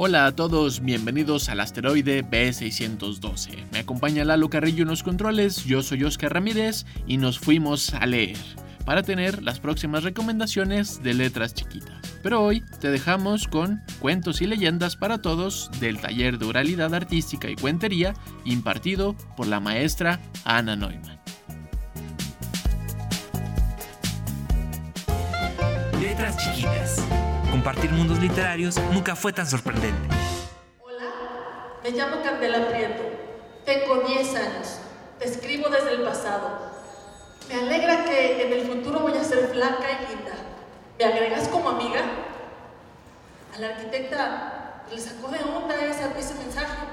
Hola a todos, bienvenidos al asteroide B612. Me acompaña Lalo Carrillo en los controles, yo soy Oscar Ramírez y nos fuimos a leer para tener las próximas recomendaciones de letras chiquitas. Pero hoy te dejamos con cuentos y leyendas para todos del taller de oralidad artística y cuentería impartido por la maestra Ana Neumann. Letras chiquitas. Compartir mundos literarios nunca fue tan sorprendente. Hola, me llamo Candela Prieto. Tengo 10 años. Te escribo desde el pasado. Me alegra que en el futuro voy a ser flaca y linda. ¿Me agregas como amiga? A la arquitecta le sacó de onda ese, ese mensaje.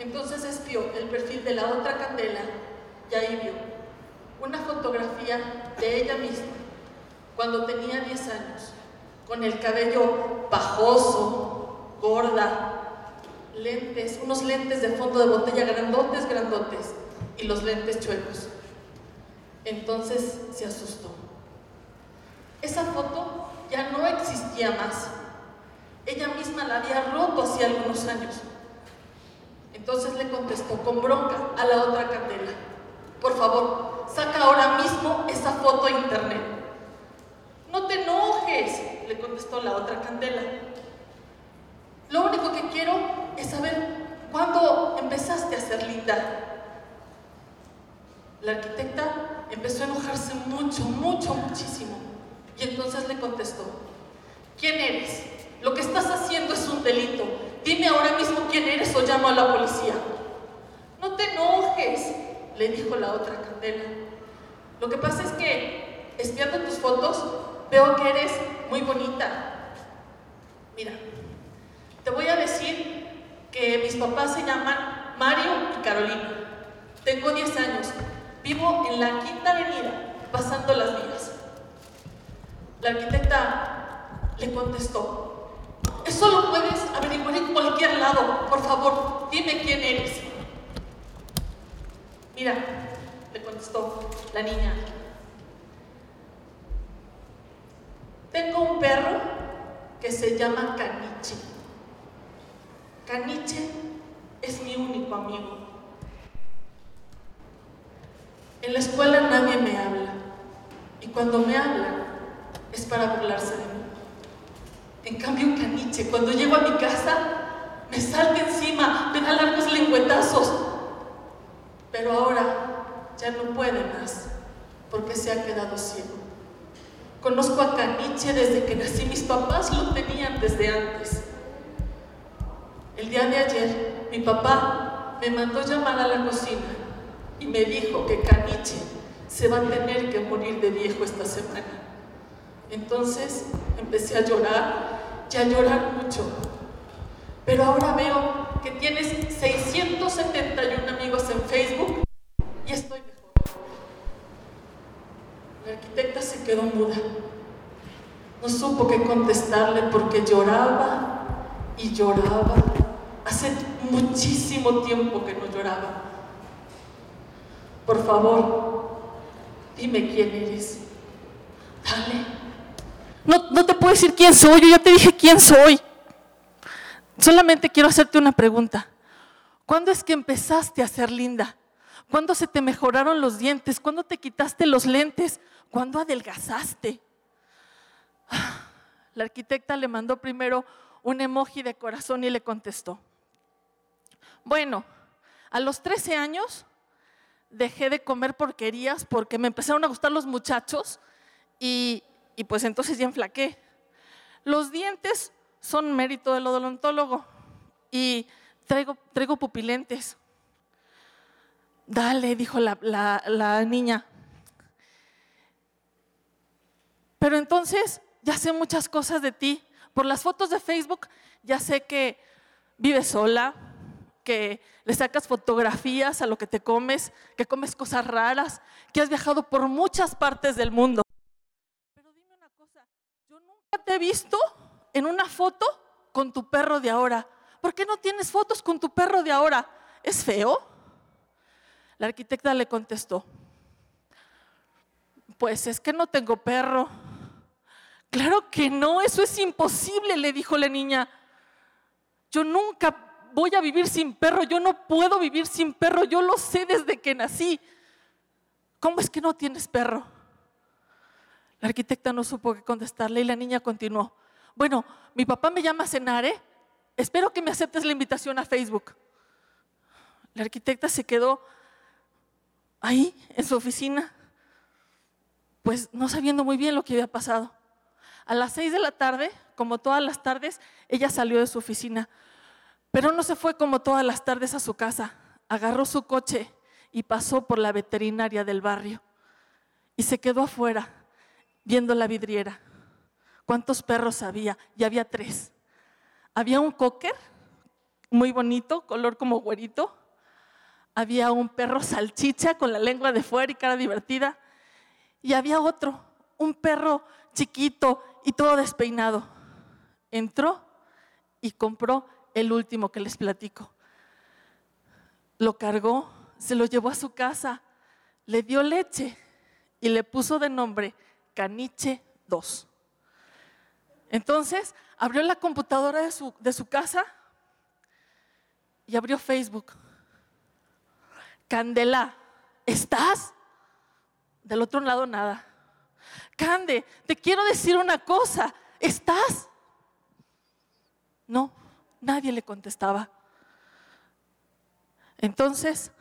Entonces espió el perfil de la otra Candela y ahí vio una fotografía de ella misma cuando tenía 10 años con el cabello pajoso, gorda, lentes, unos lentes de fondo de botella grandotes, grandotes, y los lentes chuecos. Entonces se asustó. Esa foto ya no existía más. Ella misma la había roto hacía algunos años. Entonces le contestó con bronca a la otra candela. Por favor, saca ahora mismo esa foto a internet. No te enojes, contestó la otra candela. Lo único que quiero es saber cuándo empezaste a ser linda. La arquitecta empezó a enojarse mucho, mucho, muchísimo. Y entonces le contestó, ¿quién eres? Lo que estás haciendo es un delito. Dime ahora mismo quién eres o llamo a la policía. No te enojes, le dijo la otra candela. Lo que pasa es que, espiando tus fotos, veo que eres muy bonita. Mira, te voy a decir que mis papás se llaman Mario y Carolina. Tengo 10 años. Vivo en la quinta avenida, pasando las vías. La arquitecta le contestó, eso lo puedes averiguar en cualquier lado. Por favor, dime quién eres. Mira, le contestó la niña, Tengo un perro que se llama Caniche. Caniche es mi único amigo. En la escuela nadie me habla y cuando me hablan es para burlarse de mí. En cambio, Caniche, cuando llego a mi casa, me salta encima, me da largos lengüetazos. Pero ahora ya no puede más porque se ha quedado ciego. Conozco a Caniche desde que nací, mis papás lo tenían desde antes. El día de ayer, mi papá me mandó llamar a la cocina y me dijo que Caniche se va a tener que morir de viejo esta semana. Entonces empecé a llorar y a llorar mucho. Pero ahora veo que tienes 671 amigos en Facebook y estoy la arquitecta se quedó muda. No supo qué contestarle porque lloraba y lloraba. Hace muchísimo tiempo que no lloraba. Por favor, dime quién eres. Dale. No, no te puedo decir quién soy, yo ya te dije quién soy. Solamente quiero hacerte una pregunta. ¿Cuándo es que empezaste a ser linda? ¿Cuándo se te mejoraron los dientes? ¿Cuándo te quitaste los lentes? ¿Cuándo adelgazaste? La arquitecta le mandó primero un emoji de corazón y le contestó. Bueno, a los 13 años dejé de comer porquerías porque me empezaron a gustar los muchachos y, y pues entonces ya enflaqué. Los dientes son mérito del odontólogo y traigo, traigo pupilentes. Dale, dijo la, niña. Pero entonces ya sé muchas cosas de ti. Por las fotos de Facebook ya sé que vives sola, que le sacas fotografías a lo que te comes, que comes cosas raras, que has viajado por muchas partes del mundo. Pero dime una cosa, yo nunca te he visto en una foto con tu perro de ahora. ¿Por qué no tienes fotos con tu perro de ahora? ¿Es feo? La arquitecta le contestó, pues es que no tengo perro. Claro que no, eso es imposible, le dijo la niña. Yo nunca voy a vivir sin perro, yo no puedo vivir sin perro, yo lo sé desde que nací. ¿Cómo es que no tienes perro? La arquitecta no supo qué contestarle y la niña continuó. Bueno, mi papá me llama a cenar, ¿eh? Espero que me aceptes la invitación a Facebook. La arquitecta se quedó ahí, en su oficina, pues no sabiendo muy bien lo que había pasado. A las seis de la tarde, como todas las tardes, ella salió de su oficina. Pero no se fue como todas las tardes a su casa. Agarró su coche y pasó por la veterinaria del barrio. Y se quedó afuera, viendo la vidriera. ¿Cuántos perros había? Y había tres. Había un cocker, muy bonito, color como güerito. Había un perro salchicha con la lengua de fuera y cara divertida. Y había otro, un perro chiquito y todo despeinado. Entró y compró el último que les platico. Lo cargó, se lo llevó a su casa, le dio leche y le puso de nombre Caniche 2. Entonces abrió la computadora de su, de su casa y abrió Facebook. Candela, ¿estás? Del otro lado nada. Cande, te quiero decir una cosa, ¿estás? No, Nadie le contestaba. Entonces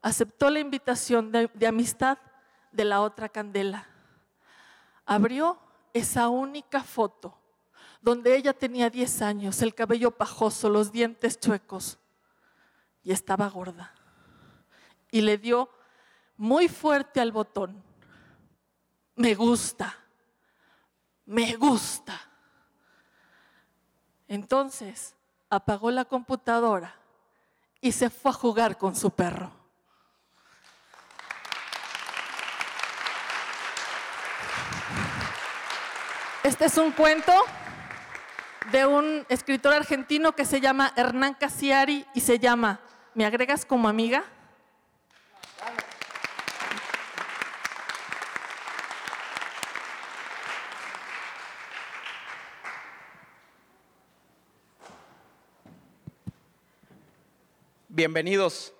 aceptó la invitación de, amistad de la otra candela. Abrió esa única foto donde ella tenía 10 años, el cabello pajoso, los dientes chuecos y estaba gorda. Y le dio muy fuerte al botón. Me gusta, me gusta. Entonces apagó la computadora y se fue a jugar con su perro. Este es un cuento de un escritor argentino que se llama Hernán Casiari y se llama ¿Me agregas como amiga? Bienvenidos.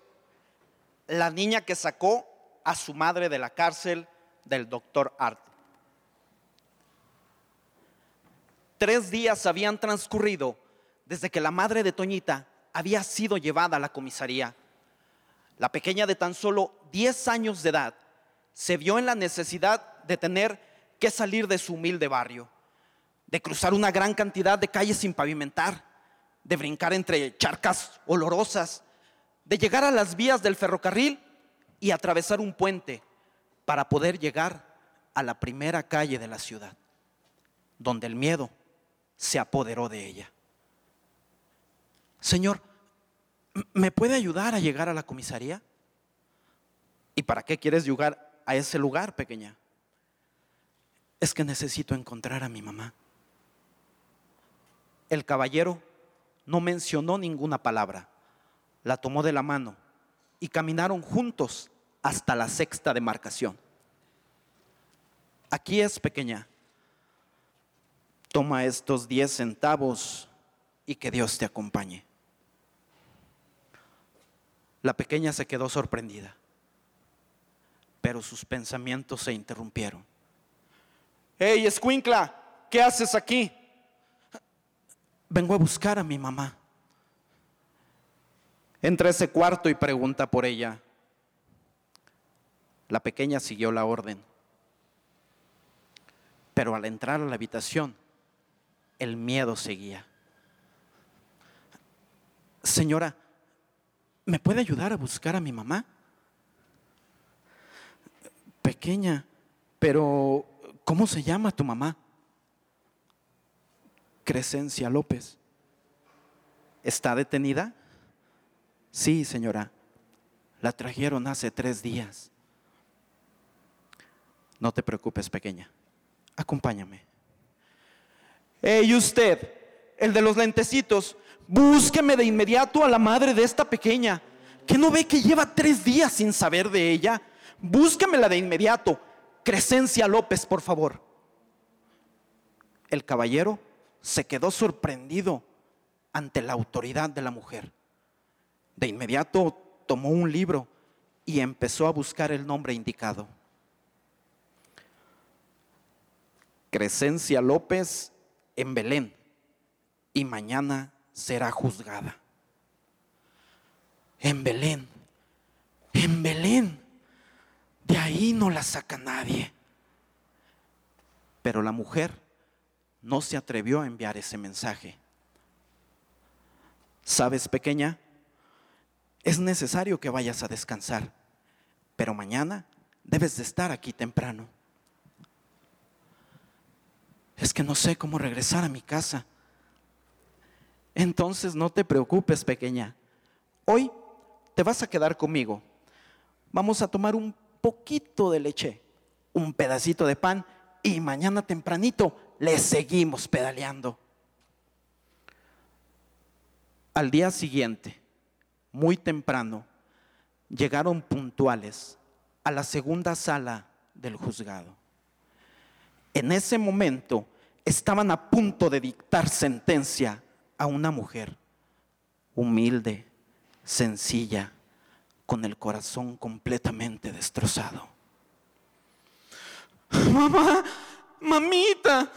La niña que sacó a su madre de la cárcel del doctor Art. Tres días habían transcurrido desde que la madre de Toñita había sido llevada a la comisaría. La pequeña de tan solo 10 años de edad se vio en la necesidad de tener que salir de su humilde barrio, de cruzar una gran cantidad de calles sin pavimentar, de brincar entre charcas olorosas, de llegar a las vías del ferrocarril y atravesar un puente para poder llegar a la primera calle de la ciudad, donde el miedo se apoderó de ella. Señor, ¿me puede ayudar a llegar a la comisaría? ¿Y para qué quieres llegar a ese lugar, pequeña? Es que necesito encontrar a mi mamá. El caballero no mencionó ninguna palabra la tomó de la mano y caminaron juntos hasta la sexta demarcación. Aquí es pequeña. Toma estos diez centavos y que Dios te acompañe. La pequeña se quedó sorprendida, pero sus pensamientos se interrumpieron. ¡Hey, escuincla! ¿Qué haces aquí? Vengo a buscar a mi mamá. Entra a ese cuarto y pregunta por ella. La pequeña siguió la orden. Pero al entrar a la habitación, el miedo seguía. Señora, ¿me puede ayudar a buscar a mi mamá? Pequeña, pero ¿cómo se llama tu mamá? Crescencia López. ¿Está detenida? Sí, señora, la trajeron hace tres días. No te preocupes, pequeña. Acompáñame. Ey, usted, el de los lentecitos, búsqueme de inmediato a la madre de esta pequeña. ¿Que no ve que lleva tres días sin saber de ella? Búsquemela de inmediato. Crescencia López, por favor. El caballero se quedó sorprendido ante la autoridad de la mujer. De inmediato tomó un libro y empezó a buscar el nombre indicado. Crescencia López en Belén y mañana será juzgada. En Belén, en Belén, de ahí no la saca nadie. Pero la mujer no se atrevió a enviar ese mensaje. ¿Sabes, pequeña? Es necesario que vayas a descansar, pero mañana debes de estar aquí temprano. Es que no sé cómo regresar a mi casa. Entonces no te preocupes, pequeña. Hoy te vas a quedar conmigo. Vamos a tomar un poquito de leche, un pedacito de pan y mañana tempranito le seguimos pedaleando. Al día siguiente, muy temprano, llegaron puntuales a la segunda sala del juzgado. En ese momento estaban a punto de dictar sentencia a una mujer humilde, sencilla, con el corazón completamente destrozado. Mamá, mamita,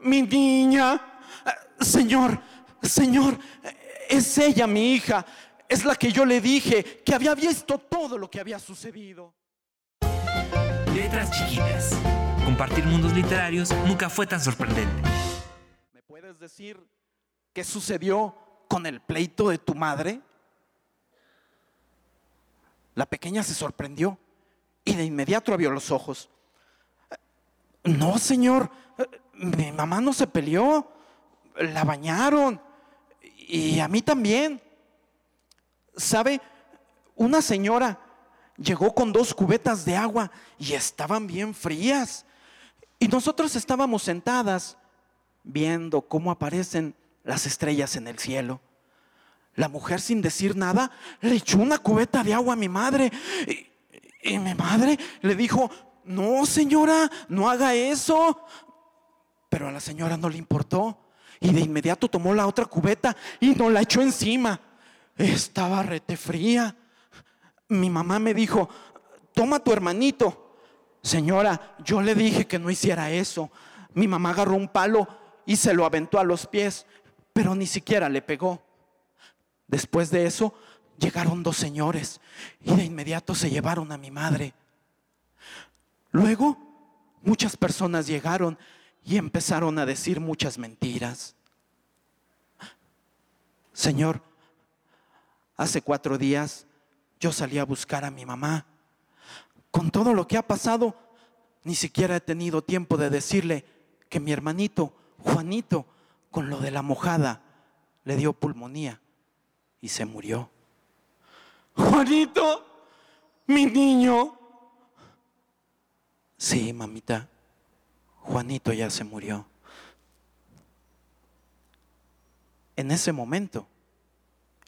mi niña, Señor, Señor, es ella mi hija, es la que yo le dije que había visto todo lo que había sucedido. Letras chiquitas. Compartir mundos literarios nunca fue tan sorprendente. ¿Me puedes decir qué sucedió con el pleito de tu madre? La pequeña se sorprendió y de inmediato abrió los ojos. No, señor, mi mamá no se peleó, la bañaron y a mí también. ¿Sabe? Una señora llegó con dos cubetas de agua y estaban bien frías. Y nosotros estábamos sentadas viendo cómo aparecen las estrellas en el cielo. La mujer sin decir nada le echó una cubeta de agua a mi madre. Y, mi madre le dijo, no señora, no haga eso. Pero a la señora no le importó. Y de inmediato tomó la otra cubeta y nos la echó encima. Estaba rete fría. Mi mamá me dijo, toma tu hermanito. Señora, yo le dije que no hiciera eso. Mi mamá agarró un palo y se lo aventó a los pies, pero ni siquiera le pegó. Después de eso, llegaron dos señores y de inmediato se llevaron a mi madre. Luego, muchas personas llegaron y empezaron a decir muchas mentiras. Señor, hace cuatro días yo salí a buscar a mi mamá. Con todo lo que ha pasado, ni siquiera he tenido tiempo de decirle que mi hermanito, Juanito, con lo de la mojada, le dio pulmonía y se murió. Juanito, mi niño. Sí, mamita, Juanito ya se murió. En ese momento,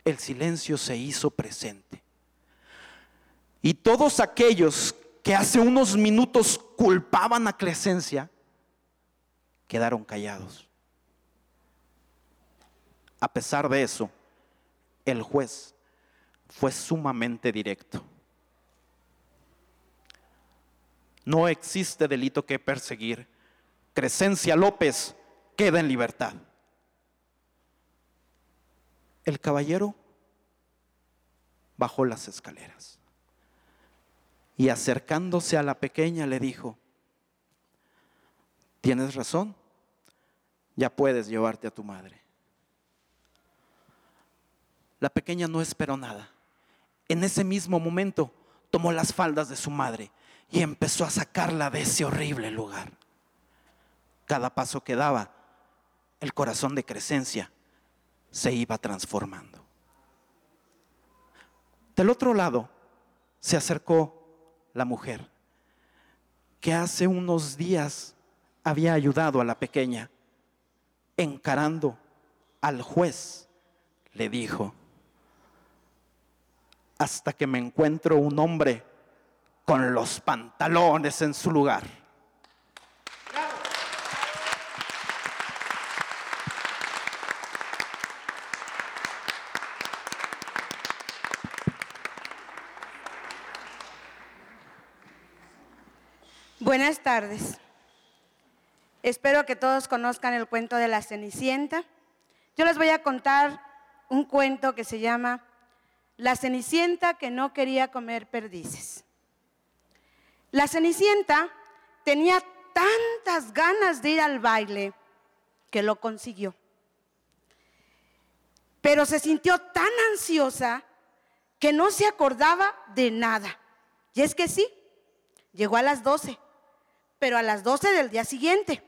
el silencio se hizo presente. Y todos aquellos que hace unos minutos culpaban a Crescencia, quedaron callados. A pesar de eso, el juez fue sumamente directo. No existe delito que perseguir. Crescencia López queda en libertad. El caballero bajó las escaleras y acercándose a la pequeña le dijo, tienes razón, ya puedes llevarte a tu madre. La pequeña no esperó nada. En ese mismo momento tomó las faldas de su madre y empezó a sacarla de ese horrible lugar. Cada paso que daba, el corazón de Crescencia se iba transformando. Del otro lado se acercó la mujer, que hace unos días había ayudado a la pequeña, encarando al juez, le dijo, hasta que me encuentro un hombre con los pantalones en su lugar. Tardes. Espero que todos conozcan el cuento de la Cenicienta. Yo les voy a contar un cuento que se llama La Cenicienta que no quería comer perdices. La Cenicienta tenía tantas ganas de ir al baile que lo consiguió. Pero se sintió tan ansiosa que no se acordaba de nada. Y es que sí, llegó a las 12 pero a las 12 del día siguiente.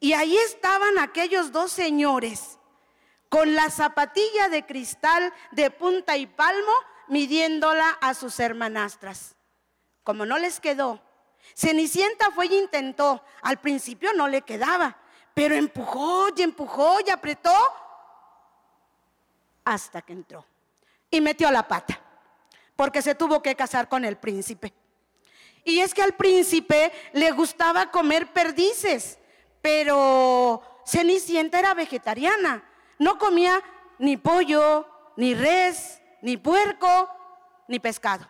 Y ahí estaban aquellos dos señores con la zapatilla de cristal de punta y palmo midiéndola a sus hermanastras. Como no les quedó, Cenicienta fue y intentó. Al principio no le quedaba, pero empujó y empujó y apretó hasta que entró. Y metió la pata, porque se tuvo que casar con el príncipe. Y es que al príncipe le gustaba comer perdices, pero Cenicienta era vegetariana. No comía ni pollo, ni res, ni puerco, ni pescado.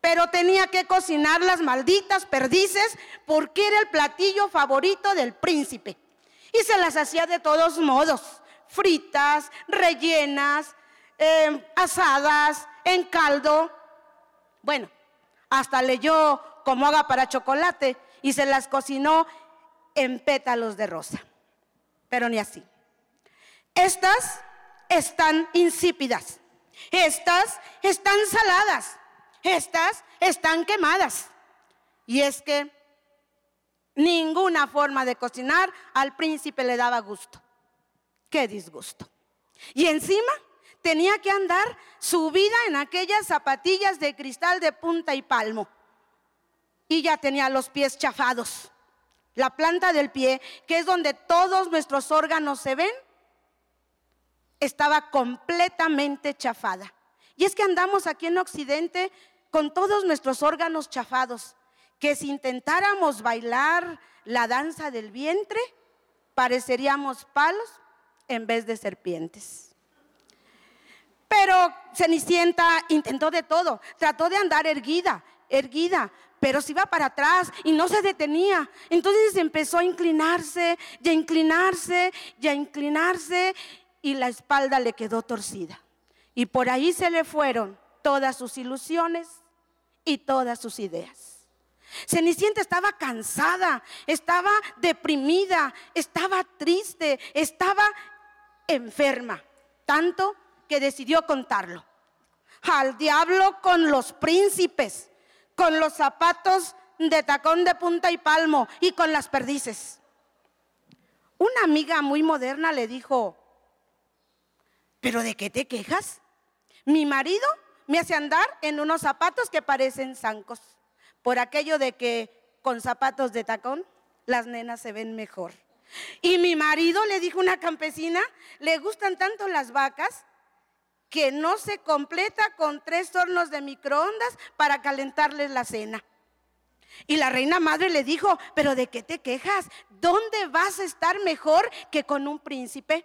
Pero tenía que cocinar las malditas perdices porque era el platillo favorito del príncipe. Y se las hacía de todos modos, fritas, rellenas, eh, asadas, en caldo. Bueno, hasta leyó como haga para chocolate y se las cocinó en pétalos de rosa. Pero ni así. Estas están insípidas. Estas están saladas. Estas están quemadas. Y es que ninguna forma de cocinar al príncipe le daba gusto. Qué disgusto. Y encima tenía que andar subida en aquellas zapatillas de cristal de punta y palmo. Y ya tenía los pies chafados. La planta del pie, que es donde todos nuestros órganos se ven, estaba completamente chafada. Y es que andamos aquí en Occidente con todos nuestros órganos chafados, que si intentáramos bailar la danza del vientre, pareceríamos palos en vez de serpientes. Pero Cenicienta intentó de todo, trató de andar erguida, erguida, pero se iba para atrás y no se detenía. Entonces empezó a inclinarse y a inclinarse y a inclinarse y la espalda le quedó torcida. Y por ahí se le fueron todas sus ilusiones y todas sus ideas. Cenicienta estaba cansada, estaba deprimida, estaba triste, estaba enferma, tanto que decidió contarlo. Al diablo con los príncipes, con los zapatos de tacón de punta y palmo y con las perdices. Una amiga muy moderna le dijo, ¿pero de qué te quejas? Mi marido me hace andar en unos zapatos que parecen zancos, por aquello de que con zapatos de tacón las nenas se ven mejor. Y mi marido, le dijo una campesina, le gustan tanto las vacas que no se completa con tres hornos de microondas para calentarles la cena. Y la reina madre le dijo, pero ¿de qué te quejas? ¿Dónde vas a estar mejor que con un príncipe?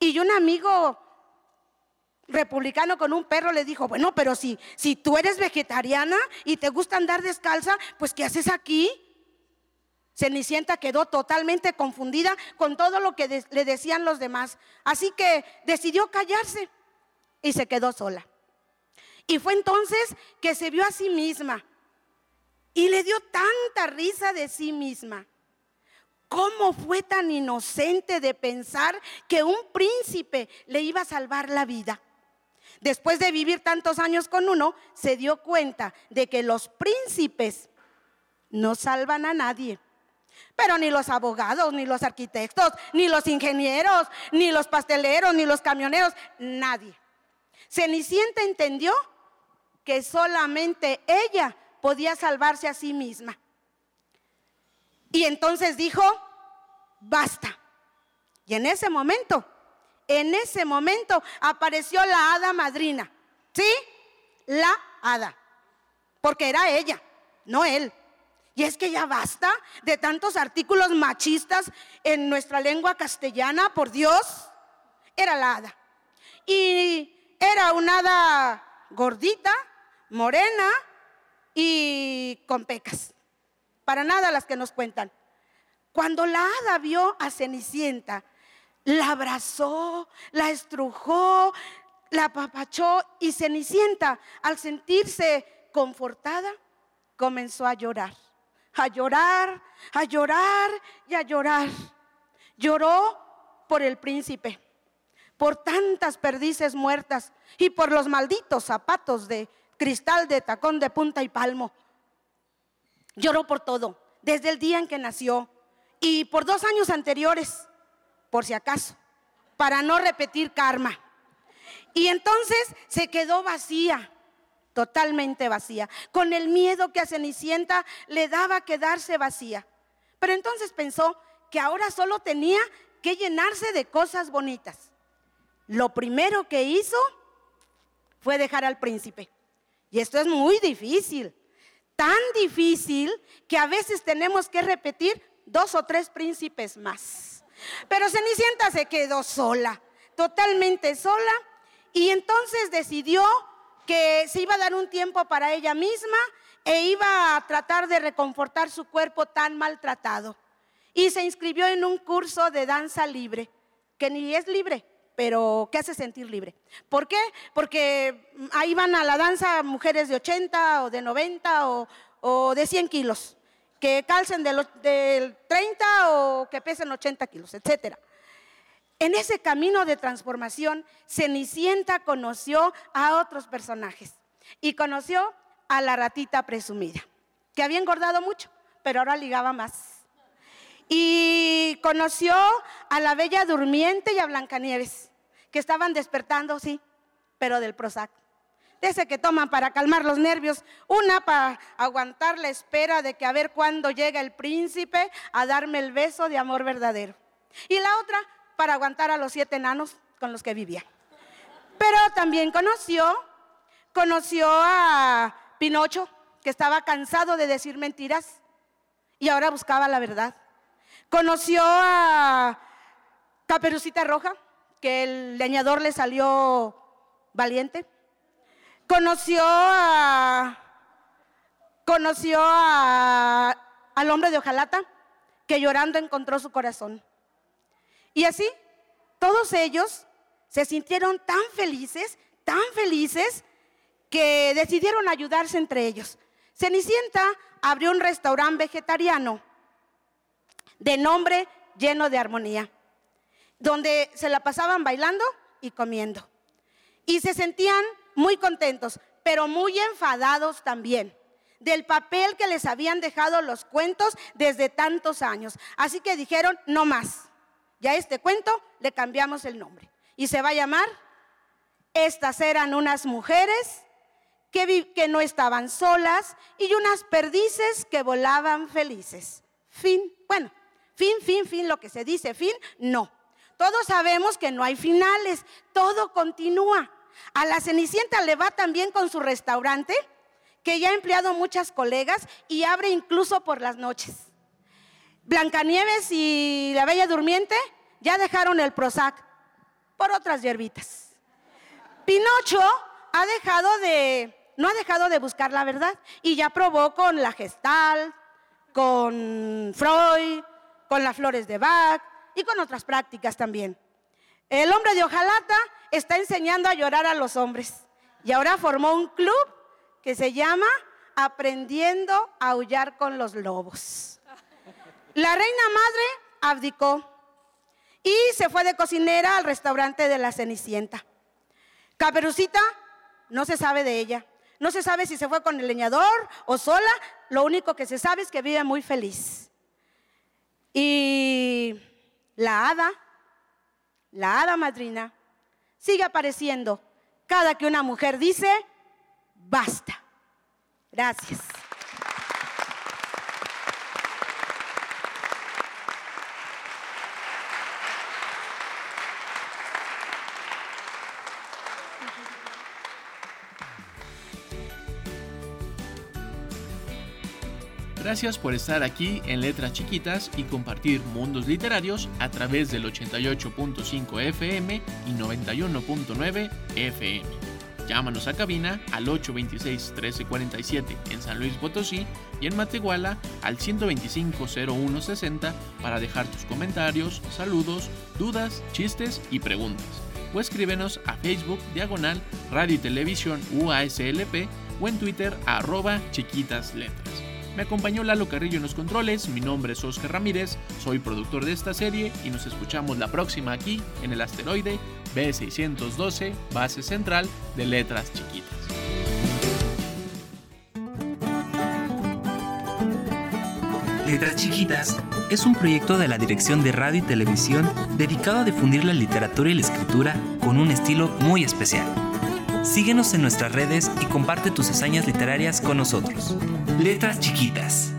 Y un amigo republicano con un perro le dijo, bueno, pero si, si tú eres vegetariana y te gusta andar descalza, pues ¿qué haces aquí? Cenicienta quedó totalmente confundida con todo lo que le decían los demás. Así que decidió callarse y se quedó sola. Y fue entonces que se vio a sí misma y le dio tanta risa de sí misma. ¿Cómo fue tan inocente de pensar que un príncipe le iba a salvar la vida? Después de vivir tantos años con uno, se dio cuenta de que los príncipes no salvan a nadie. Pero ni los abogados, ni los arquitectos, ni los ingenieros, ni los pasteleros, ni los camioneros, nadie. Cenicienta entendió que solamente ella podía salvarse a sí misma. Y entonces dijo, basta. Y en ese momento, en ese momento apareció la hada madrina. ¿Sí? La hada. Porque era ella, no él. Y es que ya basta de tantos artículos machistas en nuestra lengua castellana, por Dios. Era la hada. Y era una hada gordita, morena y con pecas. Para nada las que nos cuentan. Cuando la hada vio a Cenicienta, la abrazó, la estrujó, la apapachó y Cenicienta, al sentirse confortada, comenzó a llorar, a llorar, a llorar y a llorar. Lloró por el príncipe, por tantas perdices muertas y por los malditos zapatos de cristal de tacón de punta y palmo. Lloró por todo, desde el día en que nació y por dos años anteriores, por si acaso, para no repetir karma. Y entonces se quedó vacía, totalmente vacía, con el miedo que a Cenicienta le daba quedarse vacía. Pero entonces pensó que ahora solo tenía que llenarse de cosas bonitas. Lo primero que hizo fue dejar al príncipe. Y esto es muy difícil, tan difícil que a veces tenemos que repetir dos o tres príncipes más. Pero Cenicienta se quedó sola, totalmente sola, y entonces decidió que se iba a dar un tiempo para ella misma e iba a tratar de reconfortar su cuerpo tan maltratado. Y se inscribió en un curso de danza libre, que ni es libre, pero que hace sentir libre. ¿Por qué? Porque ahí van a la danza mujeres de 80 o de 90 o, de 100 kilos, que calcen del, del 30 o que pesen 80 kilos, etc. En ese camino de transformación, Cenicienta conoció a otros personajes y conoció a la ratita presumida, que había engordado mucho, pero ahora ligaba más y conoció a la Bella Durmiente y a Blancanieves, que estaban despertando, sí, pero del Prozac. De ese que toman para calmar los nervios, una para aguantar la espera de que a ver cuándo llega el príncipe a darme el beso de amor verdadero. Y la otra para aguantar a los siete enanos con los que vivía. Pero también conoció, conoció a Pinocho, que estaba cansado de decir mentiras y ahora buscaba la verdad. Conoció a Caperucita Roja, que el leñador le salió valiente. Conoció a conoció a, al hombre de hojalata que llorando encontró su corazón. Y así, todos ellos se sintieron tan felices, tan felices, que decidieron ayudarse entre ellos. Cenicienta abrió un restaurante vegetariano de nombre lleno de armonía, donde se la pasaban bailando y comiendo. Y se sentían muy contentos, pero muy enfadados también del papel que les habían dejado los cuentos desde tantos años. Así que dijeron, no más. Ya este cuento le cambiamos el nombre. Y se va a llamar, estas eran unas mujeres que, que no estaban solas y unas perdices que volaban felices. Fin. Bueno, Fin, fin, fin, lo que se dice, fin, no. Todos sabemos que no hay finales, todo continúa. A la Cenicienta le va también con su restaurante, que ya ha empleado muchas colegas y abre incluso por las noches. Blancanieves y la Bella Durmiente ya dejaron el Prozac por otras hierbitas. Pinocho ha dejado de, no ha dejado de buscar la verdad y ya probó con la Gestal, con Freud, con las flores de Bach y con otras prácticas también. El hombre de hojalata está enseñando a llorar a los hombres y ahora formó un club que se llama Aprendiendo a aullar con los lobos. La reina madre abdicó y se fue de cocinera al restaurante de la Cenicienta. Caperucita no se sabe de ella. No se sabe si se fue con el leñador o sola. Lo único que se sabe es que vive muy feliz. Y la hada, la hada madrina, sigue apareciendo cada que una mujer dice, basta. Gracias. Gracias por estar aquí en Letras Chiquitas y compartir mundos literarios a través del 88.5 FM y 91.9 FM. Llámanos a cabina al 826-1347 en San Luis Potosí y en Matehuala al 125-0160 para dejar tus comentarios, saludos, dudas, chistes y preguntas. O escríbenos a Facebook Diagonal Radio y Televisión UASLP o en Twitter arroba chiquitas letras. Me acompañó Lalo Carrillo en los controles, mi nombre es Oscar Ramírez, soy productor de esta serie y nos escuchamos la próxima aquí en el asteroide B612, base central de letras chiquitas. Letras Chiquitas es un proyecto de la Dirección de Radio y Televisión dedicado a difundir la literatura y la escritura con un estilo muy especial. Síguenos en nuestras redes y comparte tus hazañas literarias con nosotros. Letras Chiquitas.